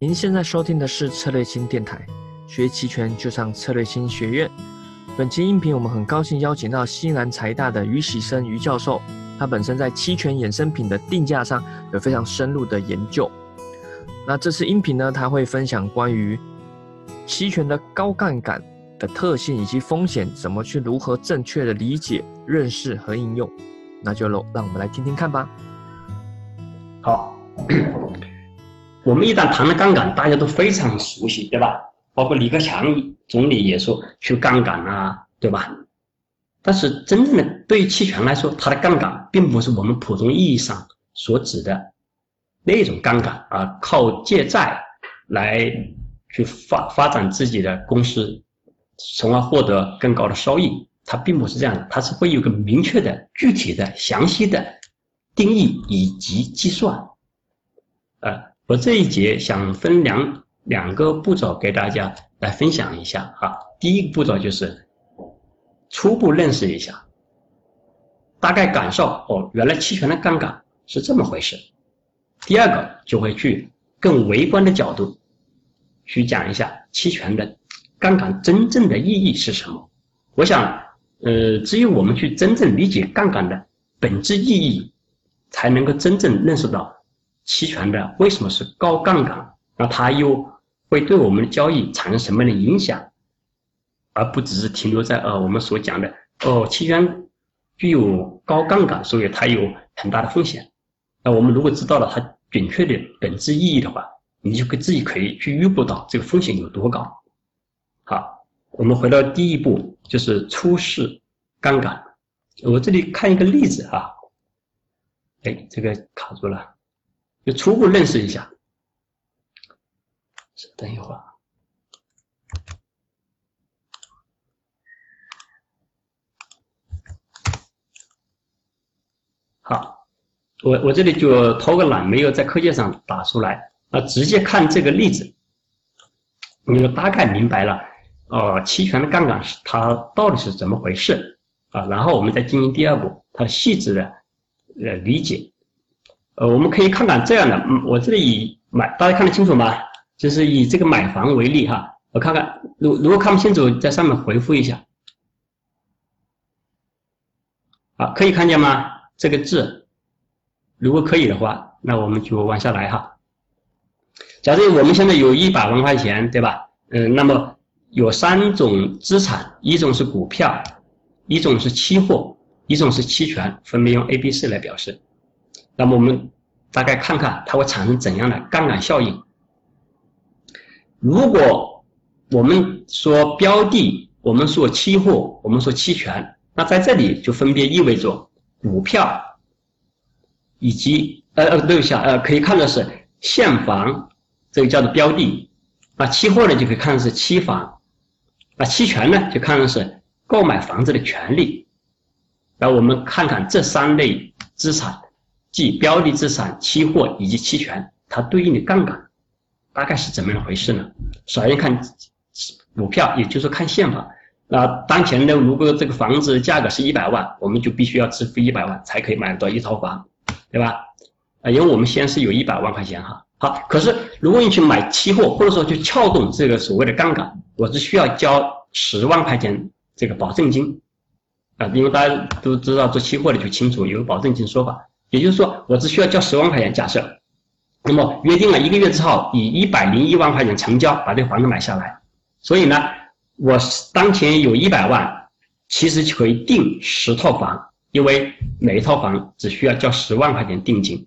您现在收听的是策略星电台，学期权就上策略星学院。本期音频我们很高兴邀请到西南财大的于喜生于教授，他本身在期权衍生品的定价上有非常深入的研究。那这次音频呢，他会分享关于期权的高杠杆的特性以及风险，怎么去如何正确的理解、认识和应用。那就让我们来听听看吧。好。我们一旦谈了杠杆，大家都非常熟悉，对吧？包括李克强总理也说去杠杆啊，对吧？但是真正的对于期权来说，它的杠杆并不是我们普通意义上所指的那种杠杆啊，靠借债来去发发展自己的公司，从而获得更高的收益。它并不是这样的，它是会有个明确的、具体的、详细的定义以及计算，呃。我这一节想分两两个步骤给大家来分享一下哈。第一个步骤就是初步认识一下，大概感受哦，原来期权的杠杆是这么回事。第二个就会去更微观的角度去讲一下期权的杠杆真正的意义是什么。我想，呃，只有我们去真正理解杠杆的本质意义，才能够真正认识到。期权的为什么是高杠杆？那它又会对我们的交易产生什么样的影响？而不只是停留在呃我们所讲的哦，期权具有高杠杆，所以它有很大的风险。那我们如果知道了它准确的本质意义的话，你就可自己可以去预估到这个风险有多高。好，我们回到第一步，就是初试杠杆。我这里看一个例子啊，哎，这个卡住了。就初步认识一下，等一会儿。好，我我这里就偷个懒，没有在课件上打出来，啊，直接看这个例子，你就大概明白了，哦，期权的杠杆是它到底是怎么回事啊？然后我们再进行第二步，它细致的呃理解。呃，我们可以看看这样的，嗯，我这里以买，大家看得清楚吗？就是以这个买房为例哈，我看看，如如果看不清楚，在上面回复一下。好，可以看见吗？这个字，如果可以的话，那我们就往下来哈。假设我们现在有一百万块钱，对吧？嗯，那么有三种资产，一种是股票，一种是期货，一种是期权，分别用 A、B、C 来表示。那么我们大概看看它会产生怎样的杠杆效应。如果我们说标的，我们说期货，我们说期权，那在这里就分别意味着股票以及呃呃对不起啊呃可以看的是现房，这个叫做标的，那期货呢就可以看的是期房，那期权呢就看的是购买房子的权利。然后我们看看这三类资产。即标的资产、期货以及期权，它对应的杠杆大概是怎么样回事呢？首先看股票，也就是看现房。那当前呢如果这个房子价格是一百万，我们就必须要支付一百万才可以买到一套房，对吧？啊，因为我们先是有一百万块钱哈。好，可是如果你去买期货，或者说去撬动这个所谓的杠杆，我只需要交十万块钱这个保证金啊，因为大家都知道做期货的就清楚有保证金说法。也就是说，我只需要交十万块钱，假设，那么约定了一个月之后，以一百零一万块钱成交，把这个房子买下来。所以呢，我当前有一百万，其实就可以定十套房，因为每一套房只需要交十万块钱定金。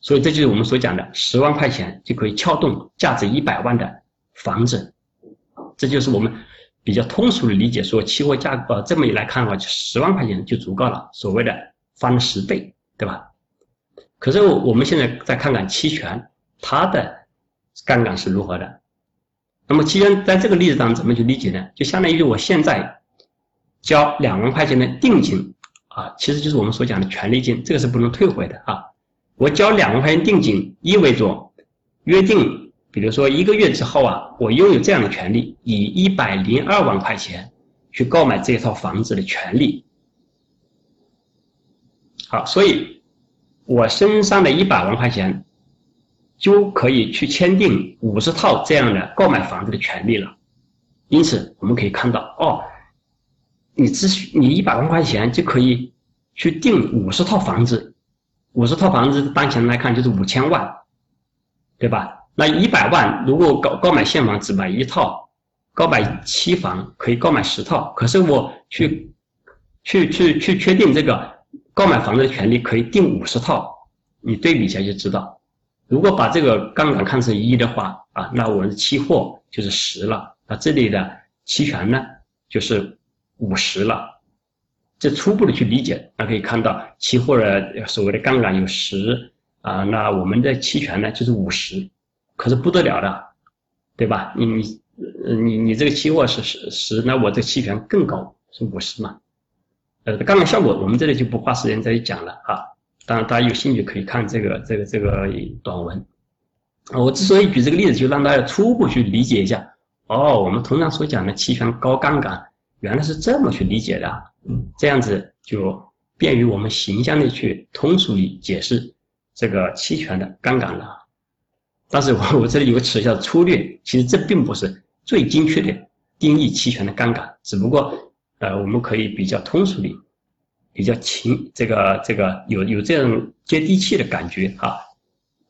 所以这就是我们所讲的十万块钱就可以撬动价值一百万的房子。这就是我们比较通俗的理解，说期货价格这么一来看的话，就十万块钱就足够了，所谓的翻了十倍。对吧？可是我们现在再看看期权，它的杠杆是如何的？那么期权在这个例子当中怎么去理解呢？就相当于我现在交两万块钱的定金啊，其实就是我们所讲的权利金，这个是不能退回的啊。我交两万块钱定金，意味着约定，比如说一个月之后啊，我拥有这样的权利，以一百零二万块钱去购买这套房子的权利。好，所以，我身上的一百万块钱，就可以去签订五十套这样的购买房子的权利了。因此，我们可以看到，哦，你只需你一百万块钱就可以去订五十套房子，五十套房子当前来看就是五千万，对吧？那一百万如果购购买现房只买一套，购买期房可以购买十套，可是我去去去去确定这个购买房子的权利可以定五十套，你对比一下就知道。如果把这个杠杆看成一的话啊，那我们的期货就是十了，那这里的期权呢就是五十了。这初步的去理解，那可以看到期货的所谓的杠杆有十啊，那我们的期权呢就是五十，可是不得了的，对吧？你你你你这个期货是十十，那我这期权更高是五十嘛？呃，杠杆效果我们这里就不花时间再去讲了啊。当然，大家有兴趣可以看这个这个这个短文。我之所以举这个例子，就让大家初步去理解一下。哦，我们通常所讲的期权高杠杆，原来是这么去理解的。这样子就便于我们形象的去通俗地解释这个期权的杠杆了。但是我我这里有个词叫粗略，其实这并不是最精确的定义期权的杠杆，只不过呃，我们可以比较通俗的。比较情，这个这个有有这样接地气的感觉啊，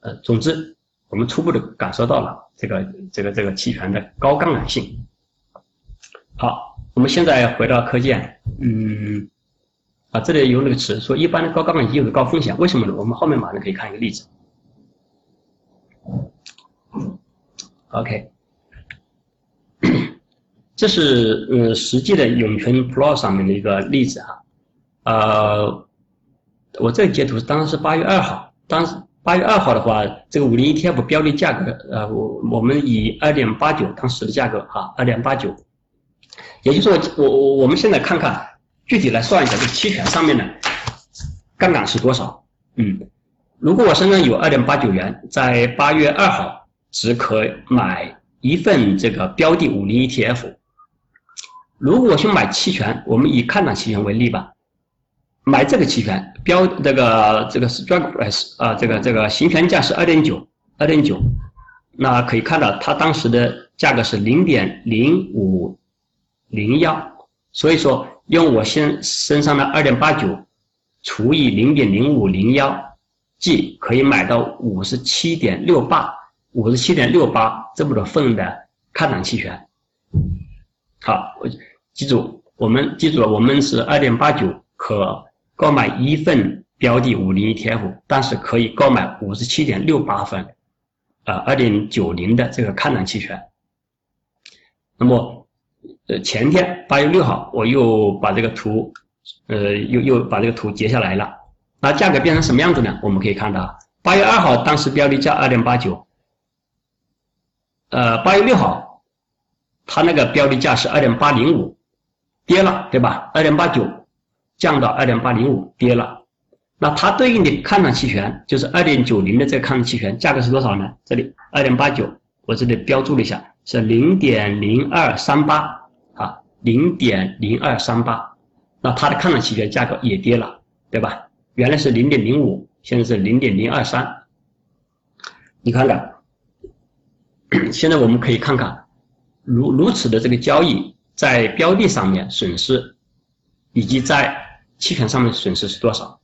呃，总之我们初步的感受到了这个这个这个期权的高杠杆性。好，我们现在回到课件，嗯，啊，这里有那个词说一般的高杠杆有高风险，为什么呢？我们后面马上可以看一个例子。OK，这是呃实际的永泉 Pro 上面的一个例子哈。呃，我这个截图当时是八月二号，当时八月二号的话，这个五零 ETF 标的价格，呃，我我们以二点八九当时的价格哈，二点八九，也就是说，我我我们现在看看具体来算一下这期权上面的杠杆是多少？嗯，如果我身上有二点八九元，在八月二号只可买一份这个标的五零 ETF，如果去买期权，我们以看涨期权为例吧。买这个期权标这个这个 strike price 啊，这个这个行权价是二点九，二点九，那可以看到它当时的价格是零点零五零幺，所以说用我现身上的二点八九除以零点零五零幺，即可以买到五十七点六八，五十七点六八这么多份的看涨期权。好，我记住，我们记住了，我们是二点八九可。购买一份标的五零 ETF，但是可以购买五十七点六八分，啊，二点九零的这个看涨期权。那么，呃，前天八月六号，我又把这个图，呃，又又把这个图截下来了。那价格变成什么样子呢？我们可以看到，八月二号当时标的价二点八九，呃，八月六号，它那个标的价是二点八零五，跌了，对吧？二点八九。降到二点八零五，跌了。那它对应的看涨期权就是二点九零的这个看涨期权价格是多少呢？这里二点八九，我这里标注了一下，是零点零二三八啊，零点零二三八。那它的看涨期权价格也跌了，对吧？原来是零点零五，现在是零点零二三。你看看，现在我们可以看看，如如此的这个交易在标的上面损失，以及在期权上面损失是多少？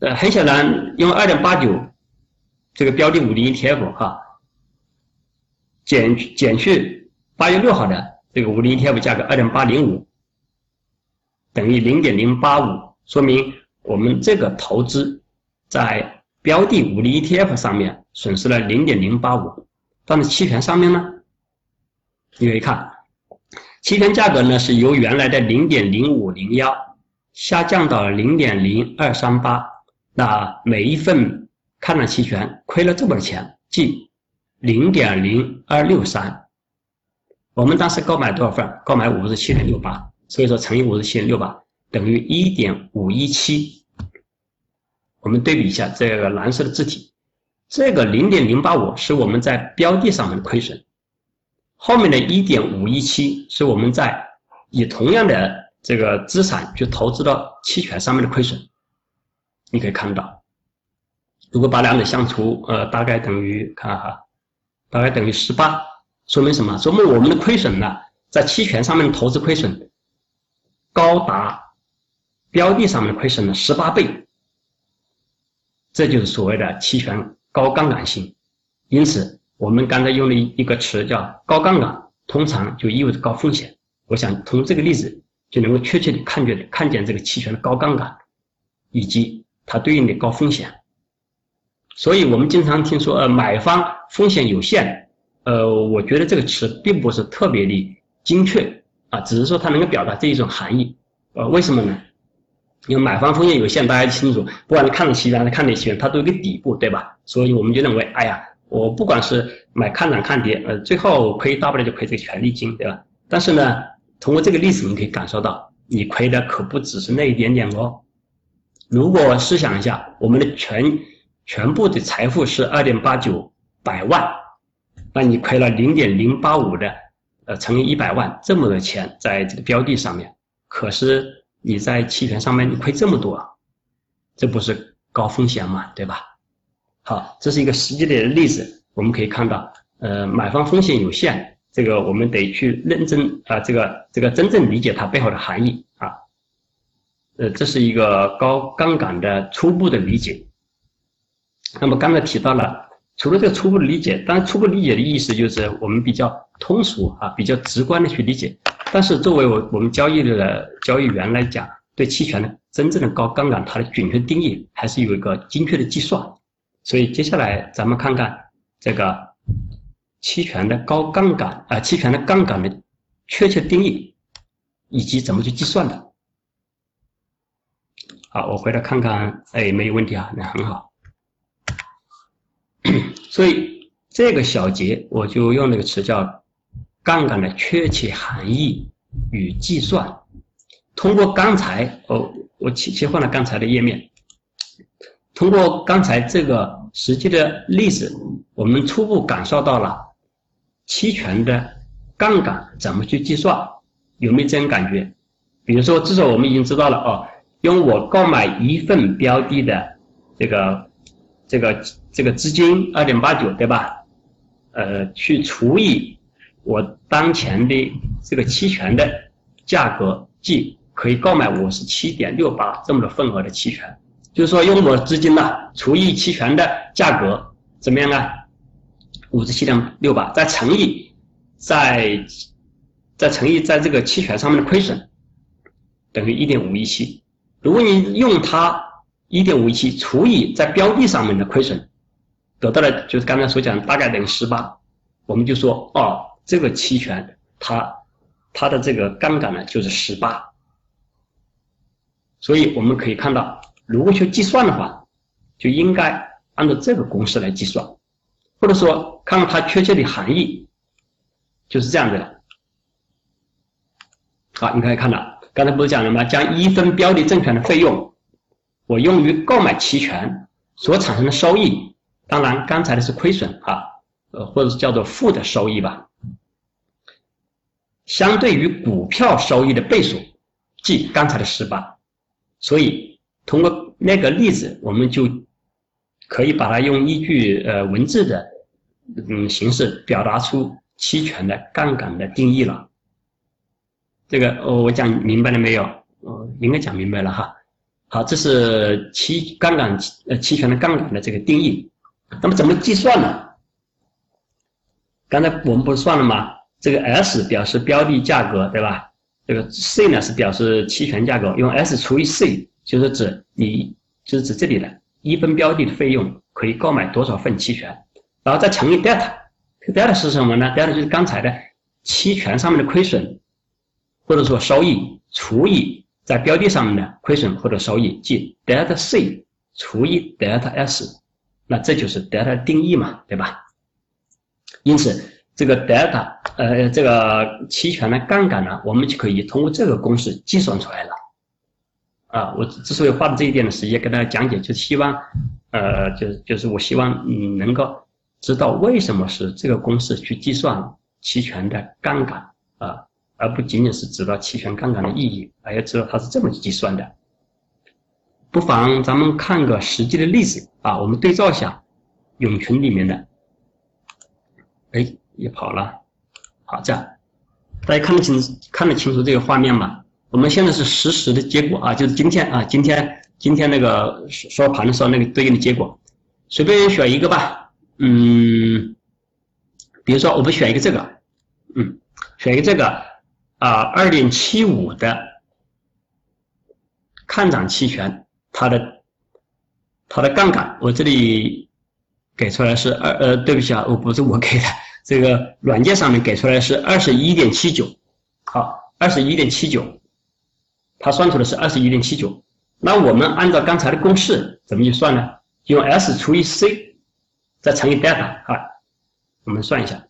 呃，很显然，用二点八九这个标的五零 ETF 哈，减减去八月六号的这个五零 ETF 价格二点八零五，等于零点零八五，说明我们这个投资在标的五零 ETF 上面损失了零点零八五，但是期权上面呢，你可以看，期权价格呢是由原来的零点零五零幺。下降到零点零二三八，那每一份看涨期权亏了这么多钱，即零点零二六三。我们当时购买多少份？购买五十七点六八，所以说乘以五十七点六八等于一点五一七。我们对比一下这个蓝色的字体，这个零点零八五是我们在标的上面的亏损，后面的一点五一七是我们在以同样的。这个资产去投资到期权上面的亏损，你可以看到，如果把两者相除，呃，大概等于看哈，大概等于十八，说明什么？说明我们的亏损呢，在期权上面的投资亏损高达标的上面的亏损的十八倍，这就是所谓的期权高杠杆性。因此，我们刚才用了一个词叫高杠杆，通常就意味着高风险。我想从这个例子就能够确切的看见看见这个期权的高杠杆，以及它对应的高风险。所以我们经常听说，呃，买方风险有限，呃，我觉得这个词并不是特别的精确啊，只是说它能够表达这一种含义。呃，为什么呢？因为买方风险有限，大家清楚，不管你看的期权还是看的期权，它都有个底部，对吧？所以我们就认为，哎呀，我不管是买看涨看跌，呃，最后亏大不了就亏这个权利金，对吧？但是呢，通过这个例子，你可以感受到，你亏的可不只是那一点点哦。如果试想一下，我们的全全部的财富是二点八九百万，那你亏了零点零八五的，呃，乘以一百万，这么多钱在这个标的上面，可是你在期权上面你亏这么多，这不是高风险吗？对吧？好，这是一个实际的例子，我们可以看到，呃，买方风险有限，这个我们得去认真啊，这个这个真正理解它背后的含义啊，呃，这是一个高杠杆的初步的理解。那么刚才提到了，除了这个初步的理解，当然初步理解的意思就是我们比较通俗啊，比较直观的去理解。但是作为我我们交易的交易员来讲，对期权的真正的高杠杆，它的准确定义还是有一个精确的计算。所以接下来咱们看看这个期权的高杠杆啊，期权的杠杆的确切定义以及怎么去计算的。好，我回来看看，哎，没有问题啊，那很好。所以这个小节我就用那个词叫杠杆的确切含义与计算。通过刚才哦，我切切换了刚才的页面。通过刚才这个实际的例子，我们初步感受到了期权的杠杆怎么去计算，有没有这种感觉？比如说，至少我们已经知道了哦，用我购买一份标的的这个。这个这个资金二点八九对吧？呃，去除以我当前的这个期权的价格，即可以购买五十七点六八这么多份额的期权。就是说，用我资金呢除以期权的价格，怎么样啊？五十七点六八，再乘以在再乘以在这个期权上面的亏损，等于一点五一七。如果你用它。一点五一七除以在标的上面的亏损，得到的就是刚才所讲大概等于十八，我们就说哦，这个期权它它的这个杠杆呢就是十八，所以我们可以看到，如果去计算的话，就应该按照这个公式来计算，或者说看看它确切的含义，就是这样子的。好，你可以看到，刚才不是讲了吗？将一分标的证券的费用。我用于购买期权所产生的收益，当然刚才的是亏损啊，呃，或者是叫做负的收益吧。相对于股票收益的倍数，即刚才的十八，所以通过那个例子，我们就可以把它用一句呃文字的嗯形式表达出期权的杠杆的定义了。这个哦我讲明白了没有？呃，应该讲明白了哈。好，这是期杠杆呃期权的杠杆的这个定义。那么怎么计算呢？刚才我们不是算了吗？这个 S 表示标的价格，对吧？这个 C 呢是表示期权价格，用 S 除以 C 就是指你就是指这里的一分标的的费用可以购买多少份期权，然后再乘以 delta，delta 是什么呢？delta 就是刚才的期权上面的亏损或者说收益除以。在标的上面的亏损或者收益，即 delta C 除以 delta S，那这就是 delta 定义嘛，对吧？因此，这个 delta 呃这个期权的杠杆呢，我们就可以通过这个公式计算出来了。啊，我之所以花的这一点的时间给大家讲解，就是希望，呃，就是就是我希望你能够知道为什么是这个公式去计算期权的杠杆啊。而不仅仅是知道期权杠杆的意义，而要知道它是这么计算的。不妨咱们看个实际的例子啊，我们对照一下永群里面的。哎，也跑了。好，这样大家看得清看得清楚这个画面吗？我们现在是实时的结果啊，就是今天啊，今天今天那个收盘的时候那个对应的结果，随便选一个吧。嗯，比如说我们选一个这个，嗯，选一个这个啊，二点七五的看涨期权，它的它的杠杆，我这里。给出来是二呃，对不起啊，我不是我给的，这个软件上面给出来是二十一点七九，好，二十一点七九，它算出的是二十一点七九。那我们按照刚才的公式怎么去算呢？用 S 除以 C，再乘以 delta 啊，我们算一下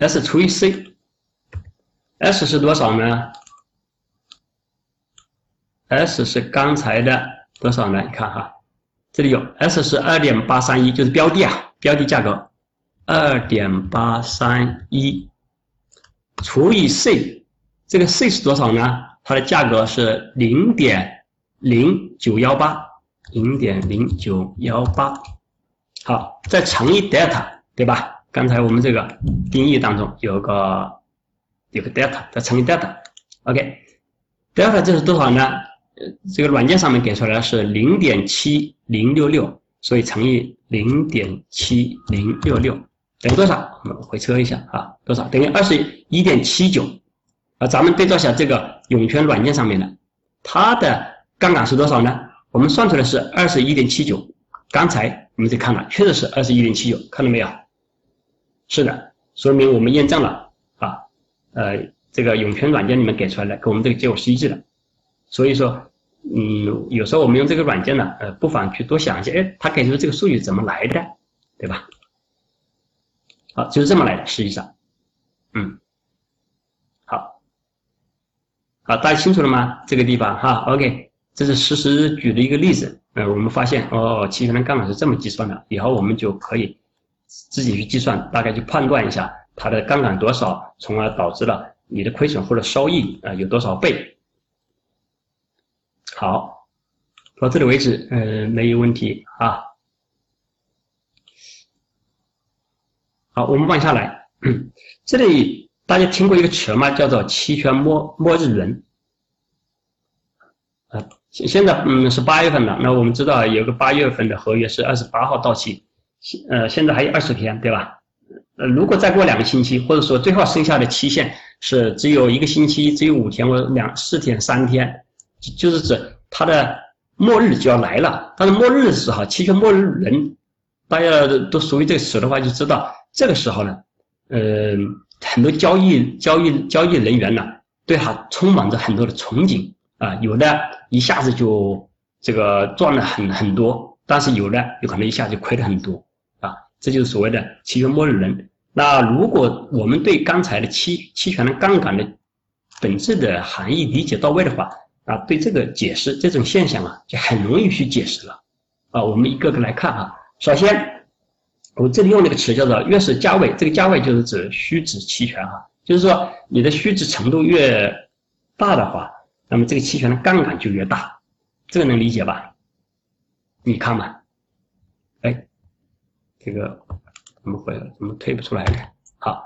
，S 除以 C，S 是多少呢？S 是刚才的多少呢？你看哈。这里有 S 是二点八三一，就是标的啊，标的价格二点八三一除以 C，这个 C 是多少呢？它的价格是零点零九幺八，零点零九幺八。好，再乘以 delta，对吧？刚才我们这个定义当中有个有个 delta，再乘以 delta，OK，delta 这是多少呢？这个软件上面给出来的是零点七零六六，所以乘以零点七零六六等于多少？我们回车一下啊，多少？等于二十一点七九。啊，咱们对照一下这个涌泉软件上面的，它的杠杆是多少呢？我们算出来是二十一点七九。刚才我们就看了，确实是二十一点七九，看到没有？是的，说明我们验证了啊，呃，这个涌泉软件里面给出来的跟我们这个结果是一致的。所以说。嗯，有时候我们用这个软件呢，呃，不妨去多想一下，哎，它给出这个数据怎么来的，对吧？好，就是这么来的，实际上，嗯，好，好，大家清楚了吗？这个地方哈，OK，这是实时举的一个例子，呃，我们发现哦，期权的杠杆是这么计算的，以后我们就可以自己去计算，大概去判断一下它的杠杆多少，从而导致了你的亏损或者收益啊有多少倍。好，到这里为止，呃，没有问题啊。好，我们往下来，这里大家听过一个词吗？叫做期权末末日轮。啊，现现在嗯是八月份了，那我们知道有个八月份的合约是二十八号到期，呃，现在还有二十天，对吧？呃，如果再过两个星期，或者说最后剩下的期限是只有一个星期，只有五天或者两四天、三天。就是指它的末日就要来了，但是末日的时候，期权末日轮，大家都熟悉这个词的话，就知道这个时候呢，呃，很多交易交易交易人员呢，对它充满着很多的憧憬啊，有的一下子就这个赚了很很多，但是有的有可能一下就亏了很多啊，这就是所谓的期权末日人。那如果我们对刚才的期期权的杠杆的本质的含义理解到位的话，啊，对这个解释这种现象啊，就很容易去解释了。啊，我们一个个来看啊。首先，我这里用那个词叫做越是价位，这个价位就是指虚值期权哈，就是说你的虚值程度越大的话，那么这个期权的杠杆就越大，这个能理解吧？你看嘛，哎，这个怎么回来？怎么推不出来呢？好，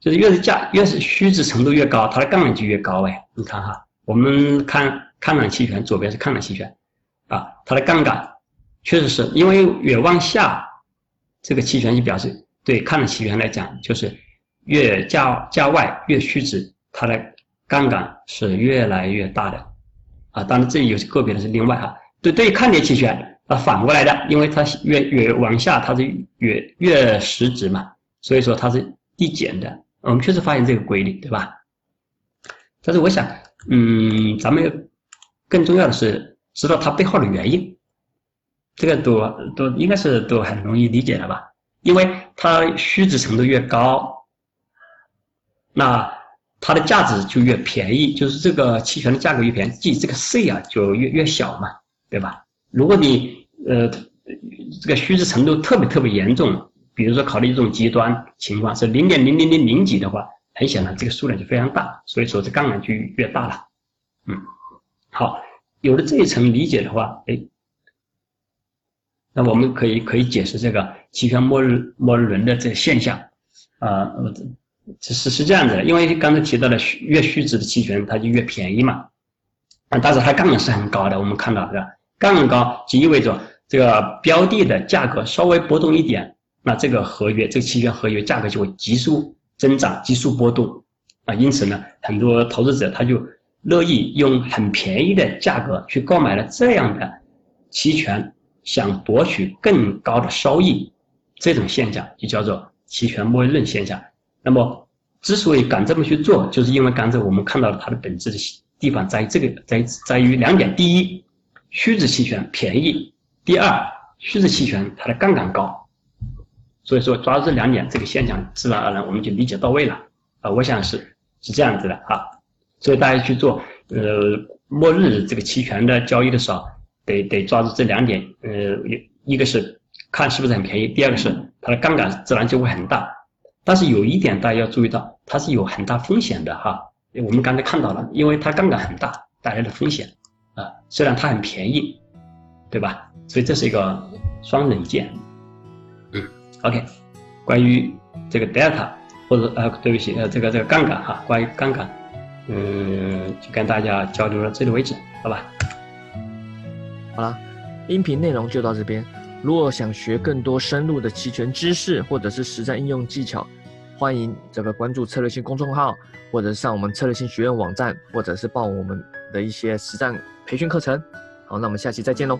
就是越是价越是虚值程度越高，它的杠杆就越高哎，你看哈。我们看看涨期权，左边是看涨期权，啊，它的杠杆确实是因为越往下，这个期权就表示对看涨期权来讲，就是越价价外越虚值，它的杠杆是越来越大的，啊，当然这里有个别的是另外哈。对对，看跌期权啊，反过来的，因为它越越往下，它是越越实值嘛，所以说它是递减的。我们确实发现这个规律，对吧？但是我想。嗯，咱们更重要的是知道它背后的原因，这个都都应该是都很容易理解的吧？因为它虚值程度越高，那它的价值就越便宜，就是这个期权的价格越便宜，即这个 C 啊就越越小嘛，对吧？如果你呃这个虚值程度特别特别严重，比如说考虑一种极端情况是零点零零零零几的话。很显然，这个数量就非常大，所以说这杠杆就越大了。嗯，好，有了这一层理解的话，哎，那我们可以可以解释这个期权末日末日轮的这个现象啊，这是是这样子的，因为刚才提到的越虚值的期权它就越便宜嘛，啊，但是它杠杆是很高的，我们看到是吧？杠杆高就意味着这个标的的价格稍微波动一点，那这个合约这个期权合约价格就会急速增长、急速波动啊，因此呢，很多投资者他就。乐意用很便宜的价格去购买了这样的期权，想博取更高的收益，这种现象就叫做期权末日论现象。那么，之所以敢这么去做，就是因为刚才我们看到了它的本质的地方在于这个，在在于两点：第一，虚值期权便宜；第二，虚值期权它的杠杆高。所以说，抓住这两点，这个现象自然而然我们就理解到位了。啊，我想是是这样子的啊。所以大家去做呃末日这个期权的交易的时候，得得抓住这两点，呃，一个是看是不是很便宜，第二个是它的杠杆自然就会很大。但是有一点大家要注意到，它是有很大风险的哈。我们刚才看到了，因为它杠杆很大带来的风险啊，虽然它很便宜，对吧？所以这是一个双刃剑。嗯，OK，关于这个 delta 或者呃对不起呃这个这个杠杆哈，关于杠杆。嗯，就跟大家交流到这里为止，好吧？好了，音频内容就到这边。如果想学更多深入的期权知识，或者是实战应用技巧，欢迎这个关注策略性公众号，或者上我们策略性学院网站，或者是报我们的一些实战培训课程。好，那我们下期再见喽。